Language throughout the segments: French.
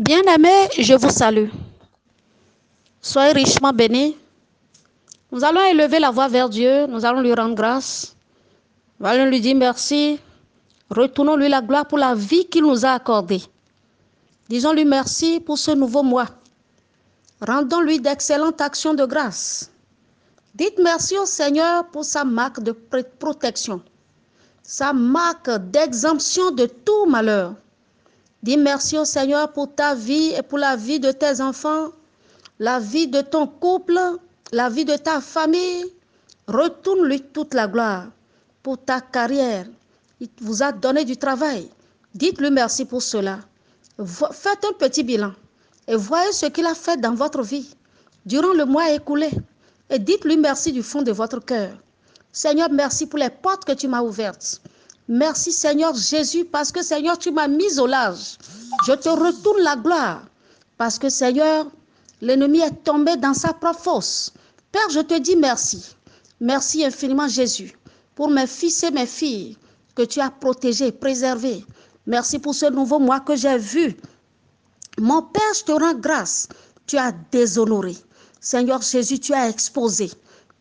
Bien-aimés, je vous salue. Soyez richement bénis. Nous allons élever la voix vers Dieu. Nous allons lui rendre grâce. Nous allons lui dire merci. Retournons-lui la gloire pour la vie qu'il nous a accordée. Disons-lui merci pour ce nouveau mois. Rendons-lui d'excellentes actions de grâce. Dites merci au Seigneur pour sa marque de protection, sa marque d'exemption de tout malheur. Dis merci au Seigneur pour ta vie et pour la vie de tes enfants, la vie de ton couple, la vie de ta famille. Retourne-lui toute la gloire pour ta carrière. Il vous a donné du travail. Dites-lui merci pour cela. Faites un petit bilan et voyez ce qu'il a fait dans votre vie durant le mois écoulé. Et dites-lui merci du fond de votre cœur. Seigneur, merci pour les portes que tu m'as ouvertes. Merci Seigneur Jésus parce que Seigneur, tu m'as mis au large. Je te retourne la gloire parce que Seigneur, l'ennemi est tombé dans sa propre fosse. Père, je te dis merci. Merci infiniment Jésus pour mes fils et mes filles que tu as protégés, préservés. Merci pour ce nouveau mois que j'ai vu. Mon Père, je te rends grâce. Tu as déshonoré. Seigneur Jésus, tu as exposé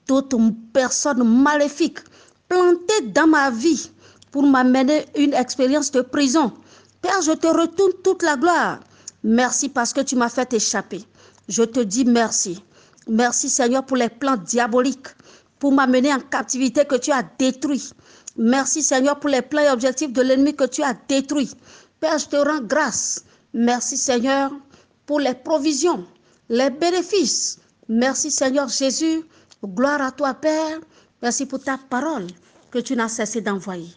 toute personne maléfique plantée dans ma vie pour m'amener une expérience de prison. Père, je te retourne toute la gloire. Merci parce que tu m'as fait échapper. Je te dis merci. Merci Seigneur pour les plans diaboliques, pour m'amener en captivité que tu as détruit. Merci Seigneur pour les plans et objectifs de l'ennemi que tu as détruits. Père, je te rends grâce. Merci Seigneur pour les provisions, les bénéfices. Merci Seigneur Jésus. Gloire à toi Père. Merci pour ta parole que tu n'as cessé d'envoyer.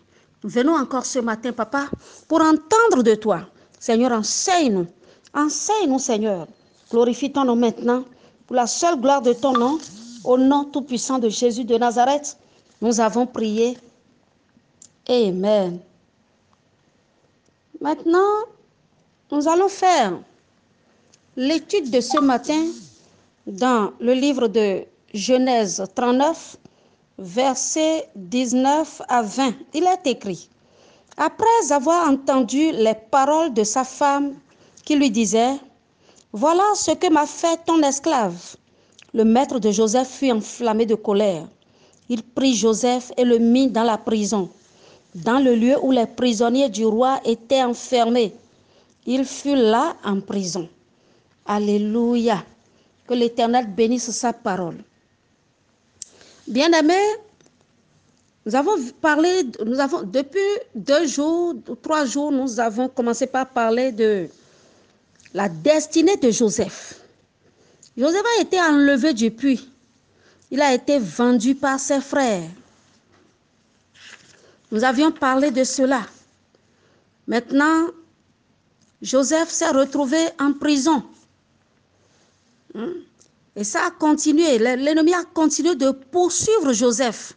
Venons encore ce matin, Papa, pour entendre de toi. Seigneur, enseigne-nous. Enseigne-nous, Seigneur. Glorifie ton nom maintenant pour la seule gloire de ton nom. Au nom tout-puissant de Jésus de Nazareth, nous avons prié. Amen. Maintenant, nous allons faire l'étude de ce matin dans le livre de Genèse 39, versets 19 à 20. Il est écrit, Après avoir entendu les paroles de sa femme qui lui disait, Voilà ce que m'a fait ton esclave. Le maître de Joseph fut enflammé de colère. Il prit Joseph et le mit dans la prison, dans le lieu où les prisonniers du roi étaient enfermés. Il fut là en prison. Alléluia. Que l'Éternel bénisse sa parole. Bien-aimés, nous avons parlé, nous avons, depuis deux jours, trois jours, nous avons commencé par parler de la destinée de Joseph. Joseph a été enlevé du puits. Il a été vendu par ses frères. Nous avions parlé de cela. Maintenant, Joseph s'est retrouvé en prison. Et ça a continué. L'ennemi a continué de poursuivre Joseph.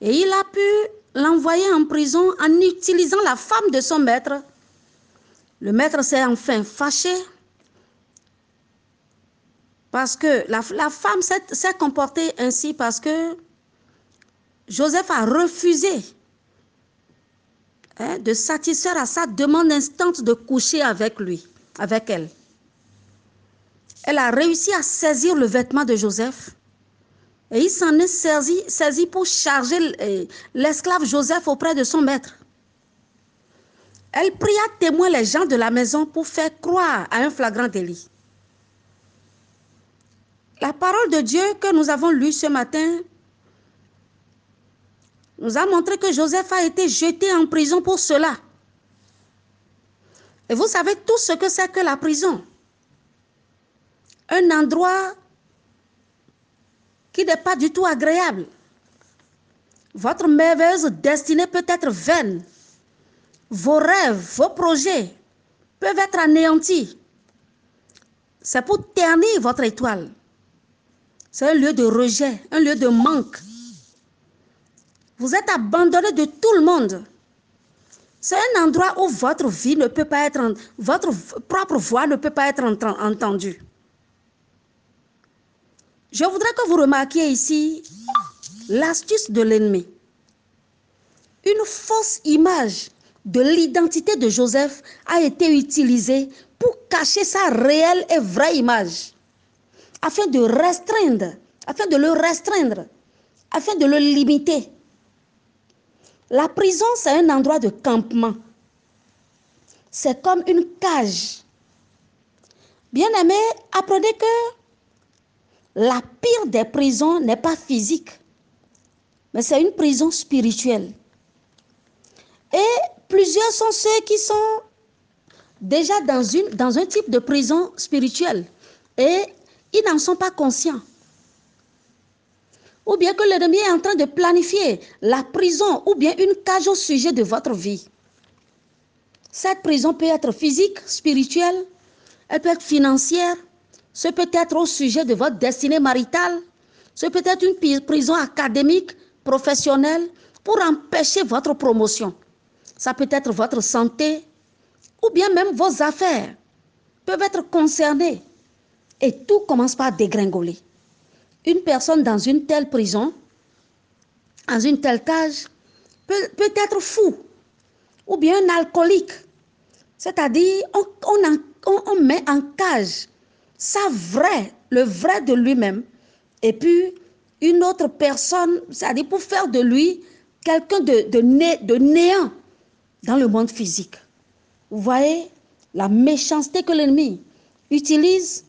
Et il a pu l'envoyer en prison en utilisant la femme de son maître. Le maître s'est enfin fâché parce que la, femme s'est comportée ainsi parce que Joseph a refusé hein, de satisfaire à sa demande instante de coucher avec lui, avec elle. Elle a réussi à saisir le vêtement de Joseph et il s'en est saisi, pour charger l'esclave Joseph auprès de son maître. Elle pria témoin les gens de la maison pour faire croire à un flagrant délit. La parole de Dieu que nous avons lue ce matin nous a montré que Joseph a été jeté en prison pour cela. Et vous savez tout ce que c'est que la prison. Un endroit qui n'est pas du tout agréable. Votre merveilleuse destinée peut être vaine. Vos rêves, vos projets peuvent être anéantis. C'est pour ternir votre étoile. C'est un lieu de rejet, un lieu de manque. Vous êtes abandonné de tout le monde. C'est un endroit où votre vie ne peut pas être, votre propre voix ne peut pas être entendue. Je voudrais que vous remarquiez ici l'astuce de l'ennemi. Une fausse image de l'identité de Joseph a été utilisé pour cacher sa réelle et vraie image, afin de restreindre, afin de le restreindre, afin de le limiter. La prison, c'est un endroit de campement. C'est comme une cage. Bien aimé, apprenez que la pire des prisons n'est pas physique, mais c'est une prison spirituelle. Et plusieurs sont ceux qui sont déjà dans, un type de prison spirituelle et ils n'en sont pas conscients. Ou bien que l'ennemi est en train de planifier la prison ou bien une cage au sujet de votre vie. Cette prison peut être physique, spirituelle, elle peut être financière, ce peut être au sujet de votre destinée maritale, ce peut être une prison académique, professionnelle, pour empêcher votre promotion. Ça peut être votre santé ou bien même vos affaires peuvent être concernées. Et tout commence par dégringoler. Une personne dans une telle prison, dans une telle cage, peut, peut être fou ou bien un alcoolique. C'est-à-dire, on, on met en cage ça vrai, le vrai de lui-même, et puis une autre personne, c'est-à-dire pour faire de lui quelqu'un de, de, né, de néant dans le monde physique. Vous voyez la méchanceté que l'ennemi utilise,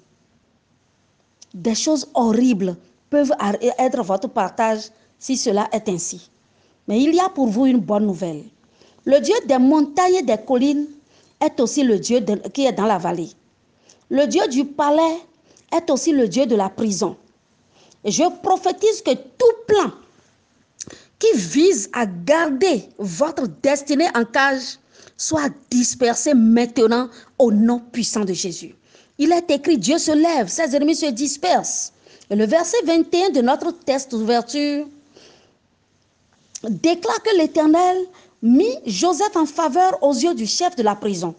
des choses horribles peuvent être votre partage si cela est ainsi. Mais il y a pour vous une bonne nouvelle. Le Dieu des montagnes et des collines est aussi le Dieu qui est dans la vallée. Le Dieu du palais est aussi le Dieu de la prison. Et je prophétise que tout plan qui vise à garder votre destinée en cage soit dispersé maintenant au nom puissant de Jésus. Il est écrit, Dieu se lève, ses ennemis se dispersent. Et le verset 21 de notre test d'ouverture déclare que l'Éternel mit Joseph en faveur aux yeux du chef de la prison.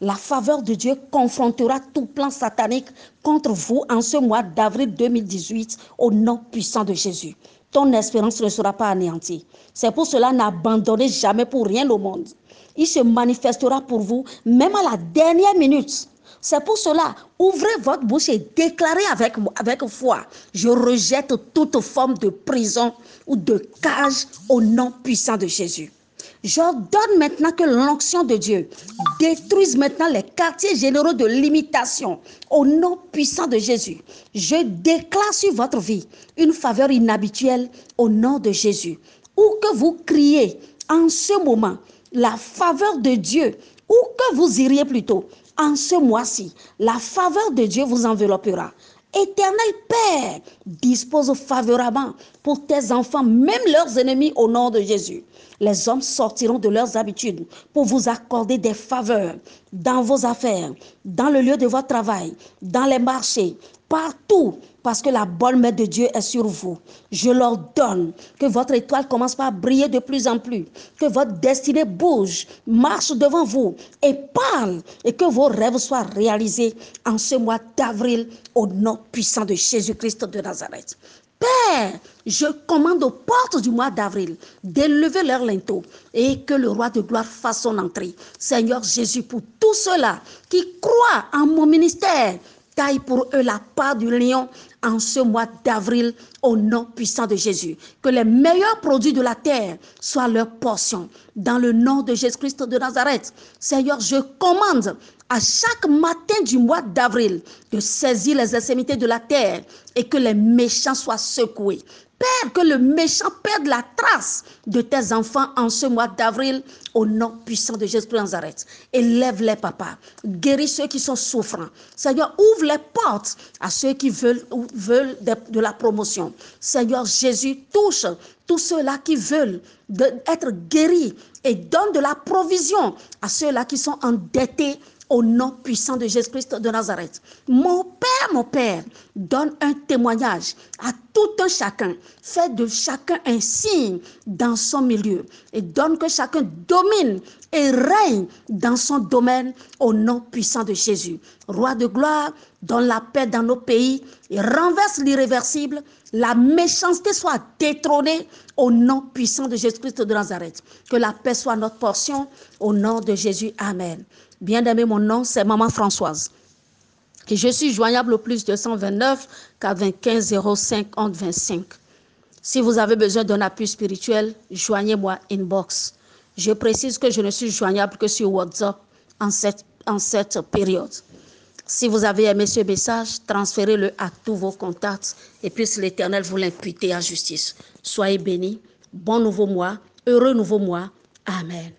La faveur de Dieu confrontera tout plan satanique contre vous en ce mois d'avril 2018 au nom puissant de Jésus. Ton espérance ne sera pas anéantie. C'est pour cela n'abandonnez jamais pour rien au monde. Il se manifestera pour vous même à la dernière minute. C'est pour cela, ouvrez votre bouche et déclarez avec, avec foi, je rejette toute forme de prison ou de cage au nom puissant de Jésus. J'ordonne maintenant que l'onction de Dieu détruise maintenant les quartiers généraux de limitation au nom puissant de Jésus. Je déclare sur votre vie une faveur inhabituelle au nom de Jésus. Où que vous criez en ce moment la faveur de Dieu, où que vous iriez plutôt en ce mois-ci, la faveur de Dieu vous enveloppera. Éternel Père, dispose favorablement pour tes enfants, même leurs ennemis, au nom de Jésus. Les hommes sortiront de leurs habitudes pour vous accorder des faveurs dans vos affaires, dans le lieu de votre travail, dans les marchés, partout, parce que la bonne main de Dieu est sur vous. Je leur donne que votre étoile commence par briller de plus en plus, que votre destinée bouge, marche devant vous et parle, et que vos rêves soient réalisés en ce mois d'avril au nom puissant de Jésus-Christ de Nazareth. Père, je commande aux portes du mois d'avril d'élever leur linteau et que le roi de gloire fasse son entrée. Seigneur Jésus, pour tous ceux-là qui croient en mon ministère, taille pour eux la part du lion en ce mois d'avril au nom puissant de Jésus. Que les meilleurs produits de la terre soient leur portion. Dans le nom de Jésus-Christ de Nazareth, Seigneur, je commande à chaque matin du mois d'avril de saisir les extrémités de la terre et que les méchants soient secoués. Père, que le méchant perde la trace de tes enfants en ce mois d'avril, au nom puissant de Jésus de Nazareth. Élève-les, papa. Guéris ceux qui sont souffrants. Seigneur, ouvre les portes à ceux qui veulent, veulent de, la promotion. Seigneur Jésus, touche tous ceux-là qui veulent être guéris et donne de la provision à ceux-là qui sont endettés au nom puissant de Jésus-Christ de Nazareth. Mon Père, mon Père, donne un témoignage à tout un chacun. Fais de chacun un signe dans son milieu et donne que chacun domine et règne dans son domaine au nom puissant de Jésus. Roi de gloire, donne la paix dans nos pays et renverse l'irréversible. La méchanceté soit détrônée au nom puissant de Jésus-Christ de Nazareth. Que la paix soit notre portion au nom de Jésus. Amen. Bien-aimé, mon nom, c'est Maman Françoise. Et je suis joignable au plus 229 95 05 11 25. Si vous avez besoin d'un appui spirituel, joignez-moi inbox. Je précise que je ne suis joignable que sur WhatsApp en cette, période. Si vous avez aimé ce message, transférez-le à tous vos contacts et puisse l'Éternel vous l'imputer en justice. Soyez bénis. Bon nouveau mois. Heureux nouveau mois. Amen.